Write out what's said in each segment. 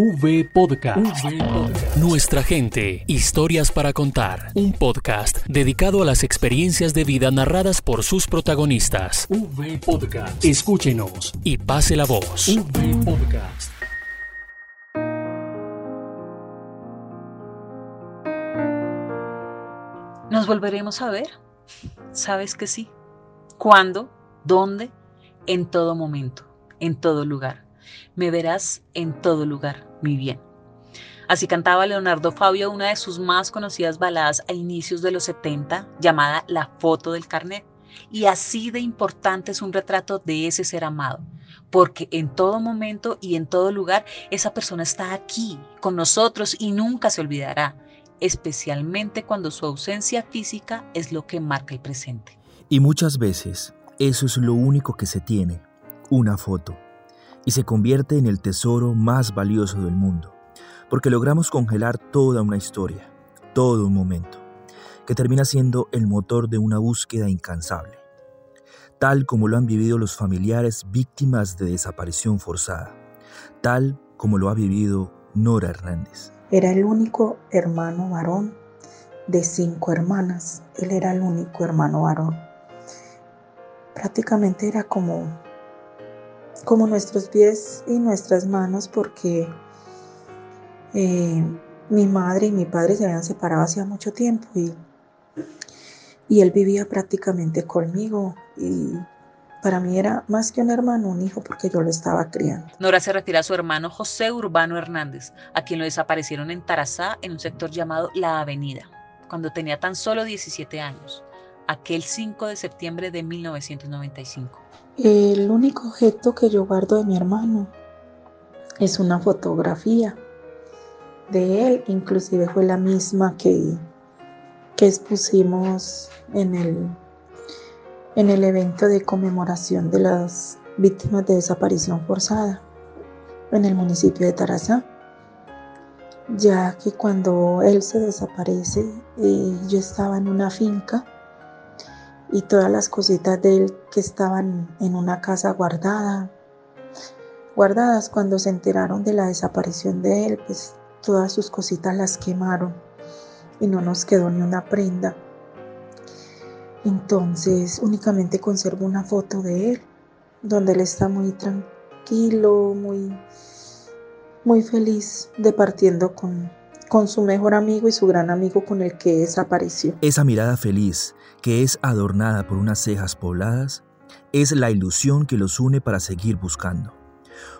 V Podcast. Nuestra gente, historias para contar. Un podcast dedicado a las experiencias de vida narradas por sus protagonistas. V Podcast. Escúchenos y pase la voz. V Podcast. ¿Nos volveremos a ver? ¿Sabes que sí? ¿Cuándo? ¿Dónde? En todo momento, en todo lugar. Me verás en todo lugar, mi bien. Así cantaba Leonardo Fabio una de sus más conocidas baladas a inicios de los 70, llamada La foto del carnet. Y así de importante es un retrato de ese ser amado, porque en todo momento y en todo lugar esa persona está aquí, con nosotros y nunca se olvidará, especialmente cuando su ausencia física es lo que marca el presente. Y muchas veces eso es lo único que se tiene, una foto y se convierte en el tesoro más valioso del mundo, porque logramos congelar toda una historia, todo un momento, que termina siendo el motor de una búsqueda incansable, tal como lo han vivido los familiares víctimas de desaparición forzada, tal como lo ha vivido Nora Hernández. Era el único hermano varón de cinco hermanas, él era el único hermano varón. Prácticamente era como como nuestros pies y nuestras manos porque eh, mi madre y mi padre se habían separado hacía mucho tiempo y, y él vivía prácticamente conmigo y para mí era más que un hermano, un hijo, porque yo lo estaba criando. Nora se refiere a su hermano José Urbano Hernández, a quien lo desaparecieron en Tarazá, en un sector llamado La Avenida, cuando tenía tan solo 17 años, aquel 5 de septiembre de 1995. El único objeto que yo guardo de mi hermano es una fotografía de él, inclusive fue la misma que, que expusimos en el, en el evento de conmemoración de las víctimas de desaparición forzada en el municipio de Tarazá, ya que cuando él se desaparece, eh, yo estaba en una finca y todas las cositas de él que estaban en una casa guardada, guardadas cuando se enteraron de la desaparición de él, pues todas sus cositas las quemaron y no nos quedó ni una prenda. Entonces únicamente conservo una foto de él, donde él está muy tranquilo, muy, muy feliz, departiendo con, con su mejor amigo y su gran amigo con el que desapareció. Esa mirada feliz, que es adornada por unas cejas pobladas, es la ilusión que los une para seguir buscando,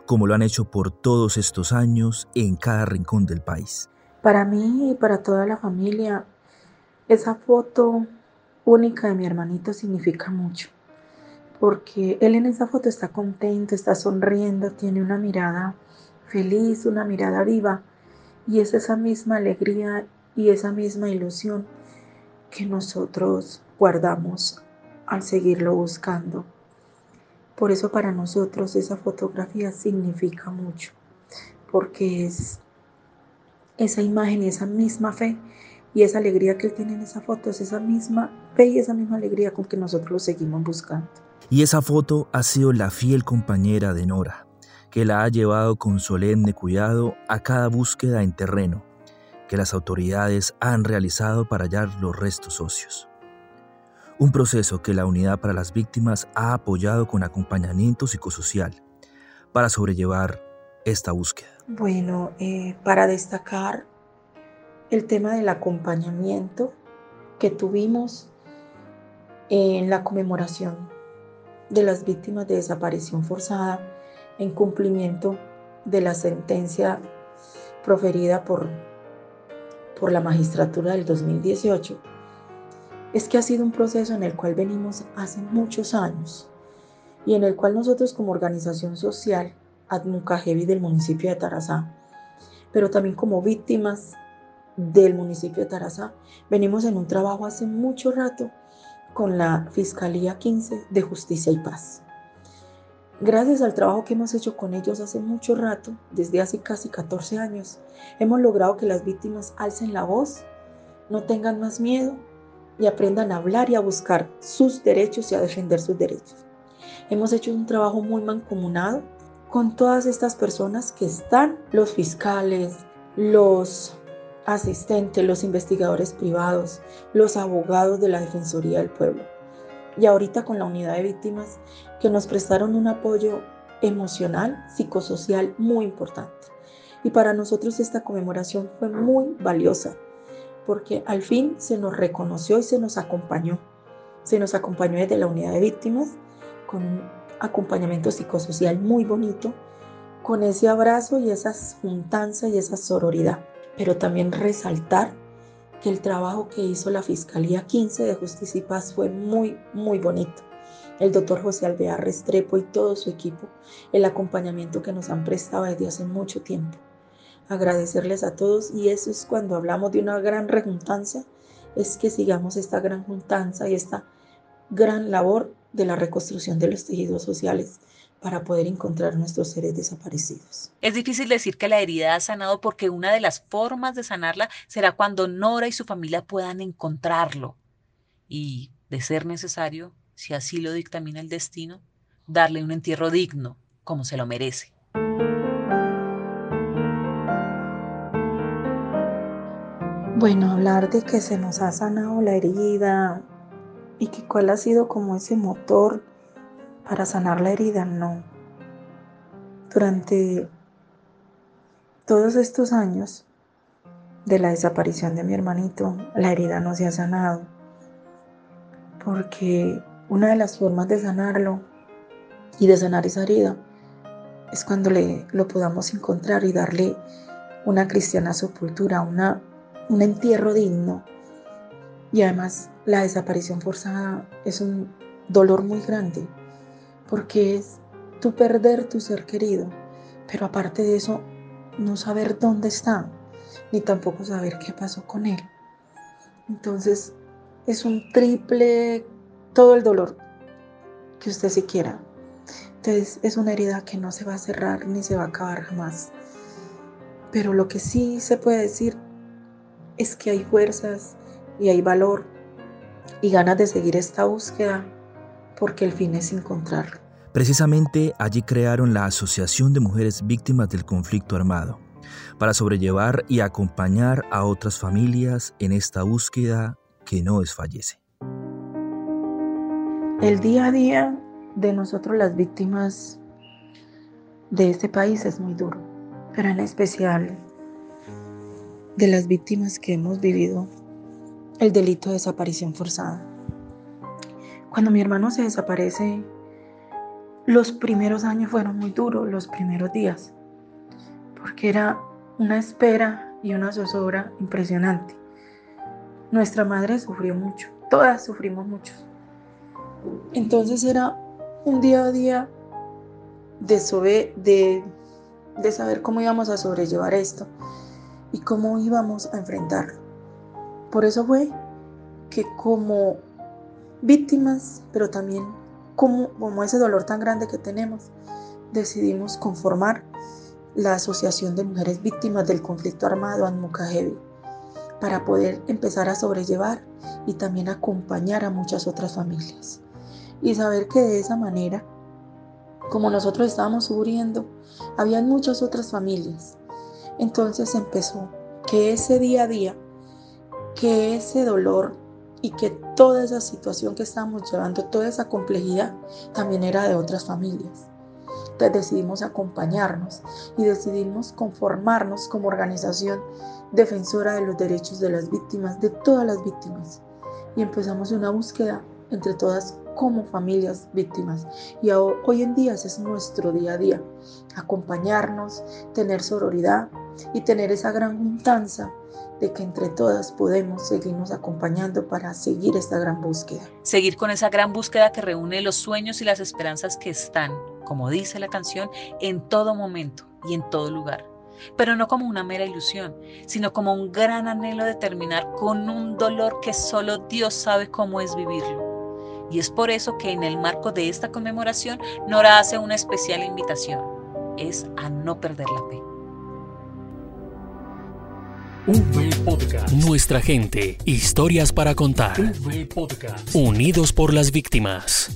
como lo han hecho por todos estos años en cada rincón del país. Para mí y para toda la familia, esa foto única de mi hermanito significa mucho, porque él en esa foto está contento, está sonriendo, tiene una mirada feliz, una mirada viva y es esa misma alegría y esa misma ilusión que nosotros guardamos al seguirlo buscando. Por eso para nosotros esa fotografía significa mucho, porque es esa imagen y esa misma fe y esa alegría que él tiene en esa foto, es esa misma fe y esa misma alegría con que nosotros lo seguimos buscando. Y esa foto ha sido la fiel compañera de Nora que la ha llevado con solemne cuidado a cada búsqueda en terreno que las autoridades han realizado para hallar los restos óseos. Un proceso que la Unidad para las Víctimas ha apoyado con acompañamiento psicosocial para sobrellevar esta búsqueda. Bueno, eh, para destacar el tema del acompañamiento que tuvimos en la conmemoración de las víctimas de desaparición forzada en cumplimiento de la sentencia proferida por, por la magistratura del 2018, es que ha sido un proceso en el cual venimos hace muchos años y en el cual nosotros como organización social, Admucajevi del municipio de Tarazá, pero también como víctimas del municipio de Tarazá, venimos en un trabajo hace mucho rato con la Fiscalía 15 de Justicia y Paz. Gracias al trabajo que hemos hecho con ellos hace mucho rato, desde hace casi 14 años, hemos logrado que las víctimas alcen la voz, no tengan más miedo y aprendan a hablar y a buscar sus derechos y a defender sus derechos. Hemos hecho un trabajo muy mancomunado con todas estas personas que están, los fiscales, los asistentes, los investigadores privados, los abogados de la Defensoría del Pueblo. Y ahorita con la unidad de víctimas que nos prestaron un apoyo emocional, psicosocial muy importante. Y para nosotros esta conmemoración fue muy valiosa porque al fin se nos reconoció y se nos acompañó. Se nos acompañó desde la unidad de víctimas con un acompañamiento psicosocial muy bonito, con ese abrazo y esa juntanza y esa sororidad. Pero también resaltar que el trabajo que hizo la Fiscalía 15 de Justicia y Paz fue muy, muy bonito. El doctor José Alvear Restrepo y todo su equipo, el acompañamiento que nos han prestado desde hace mucho tiempo agradecerles a todos y eso es cuando hablamos de una gran rejuntanza, es que sigamos esta gran juntanza y esta gran labor de la reconstrucción de los tejidos sociales para poder encontrar nuestros seres desaparecidos. Es difícil decir que la herida ha sanado porque una de las formas de sanarla será cuando Nora y su familia puedan encontrarlo y, de ser necesario, si así lo dictamina el destino, darle un entierro digno, como se lo merece. Bueno, hablar de que se nos ha sanado la herida y que cuál ha sido como ese motor para sanar la herida, no. Durante todos estos años de la desaparición de mi hermanito, la herida no se ha sanado. Porque una de las formas de sanarlo y de sanar esa herida es cuando le, lo podamos encontrar y darle una cristiana sepultura, una un entierro digno. Y además la desaparición forzada es un dolor muy grande, porque es tu perder tu ser querido, pero aparte de eso, no saber dónde está, ni tampoco saber qué pasó con él. Entonces, es un triple, todo el dolor que usted si quiera. Entonces, es una herida que no se va a cerrar ni se va a acabar jamás. Pero lo que sí se puede decir es que hay fuerzas y hay valor y ganas de seguir esta búsqueda porque el fin es encontrarlo. Precisamente allí crearon la Asociación de Mujeres Víctimas del Conflicto Armado para sobrellevar y acompañar a otras familias en esta búsqueda que no desfallece. El día a día de nosotros las víctimas de este país es muy duro, pero en especial de las víctimas que hemos vivido el delito de desaparición forzada. Cuando mi hermano se desaparece, los primeros años fueron muy duros, los primeros días, porque era una espera y una zozobra impresionante. Nuestra madre sufrió mucho, todas sufrimos mucho. Entonces era un día a día de, de, de saber cómo íbamos a sobrellevar esto y cómo íbamos a enfrentarlo. Por eso fue que como víctimas, pero también como, ese dolor tan grande que tenemos, decidimos conformar la Asociación de Mujeres Víctimas del Conflicto Armado Anmukajevi para poder empezar a sobrellevar y también acompañar a muchas otras familias. Y saber que de esa manera, como nosotros estábamos sufriendo, habían muchas otras familias entonces empezó que ese día a día, que ese dolor y que toda esa situación que estábamos llevando, toda esa complejidad, también era de otras familias. Entonces decidimos acompañarnos y decidimos conformarnos como organización defensora de los derechos de las víctimas, de todas las víctimas. Y empezamos una búsqueda entre todas como familias víctimas. Y hoy en día es nuestro día a día, acompañarnos, tener sororidad y tener esa gran juntanza de que entre todas podemos seguirnos acompañando para seguir esta gran búsqueda. Seguir con esa gran búsqueda que reúne los sueños y las esperanzas que están, como dice la canción, en todo momento y en todo lugar pero no como una mera ilusión, sino como un gran anhelo de terminar con un dolor que solo Dios sabe cómo es vivirlo. Y es por eso que en el marco de esta conmemoración Nora hace una especial invitación. Es a no perder la fe. Podcast. Nuestra gente, historias para contar. Podcast. Unidos por las víctimas.